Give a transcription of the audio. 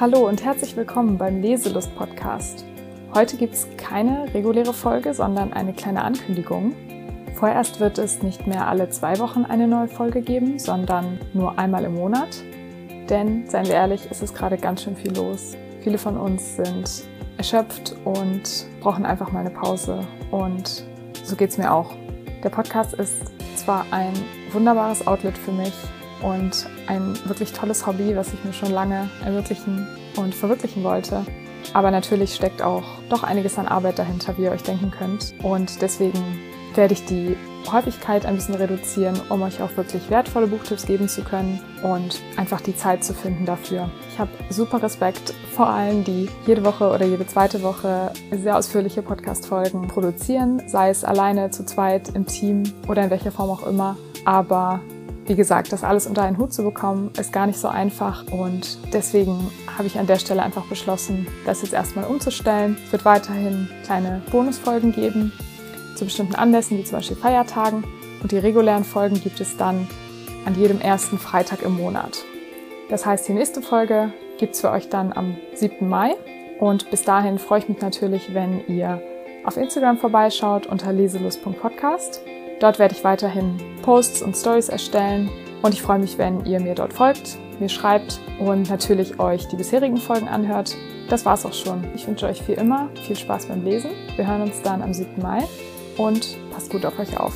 Hallo und herzlich willkommen beim Leselust Podcast. Heute gibt es keine reguläre Folge, sondern eine kleine Ankündigung. Vorerst wird es nicht mehr alle zwei Wochen eine neue Folge geben, sondern nur einmal im Monat. Denn, seien wir ehrlich, ist es gerade ganz schön viel los. Viele von uns sind erschöpft und brauchen einfach mal eine Pause. Und so geht es mir auch. Der Podcast ist zwar ein wunderbares Outlet für mich, und ein wirklich tolles Hobby, was ich mir schon lange ermöglichen und verwirklichen wollte. Aber natürlich steckt auch doch einiges an Arbeit dahinter, wie ihr euch denken könnt. Und deswegen werde ich die Häufigkeit ein bisschen reduzieren, um euch auch wirklich wertvolle Buchtipps geben zu können und einfach die Zeit zu finden dafür. Ich habe super Respekt vor allen, die jede Woche oder jede zweite Woche sehr ausführliche Podcast-Folgen produzieren, sei es alleine, zu zweit, im Team oder in welcher Form auch immer. Aber wie gesagt, das alles unter einen Hut zu bekommen, ist gar nicht so einfach und deswegen habe ich an der Stelle einfach beschlossen, das jetzt erstmal umzustellen. Es wird weiterhin kleine Bonusfolgen geben zu bestimmten Anlässen, wie zum Beispiel Feiertagen und die regulären Folgen gibt es dann an jedem ersten Freitag im Monat. Das heißt, die nächste Folge gibt es für euch dann am 7. Mai und bis dahin freue ich mich natürlich, wenn ihr auf Instagram vorbeischaut unter leselust.podcast Dort werde ich weiterhin Posts und Stories erstellen und ich freue mich, wenn ihr mir dort folgt, mir schreibt und natürlich euch die bisherigen Folgen anhört. Das war's auch schon. Ich wünsche euch wie immer viel Spaß beim Lesen. Wir hören uns dann am 7. Mai und passt gut auf euch auf.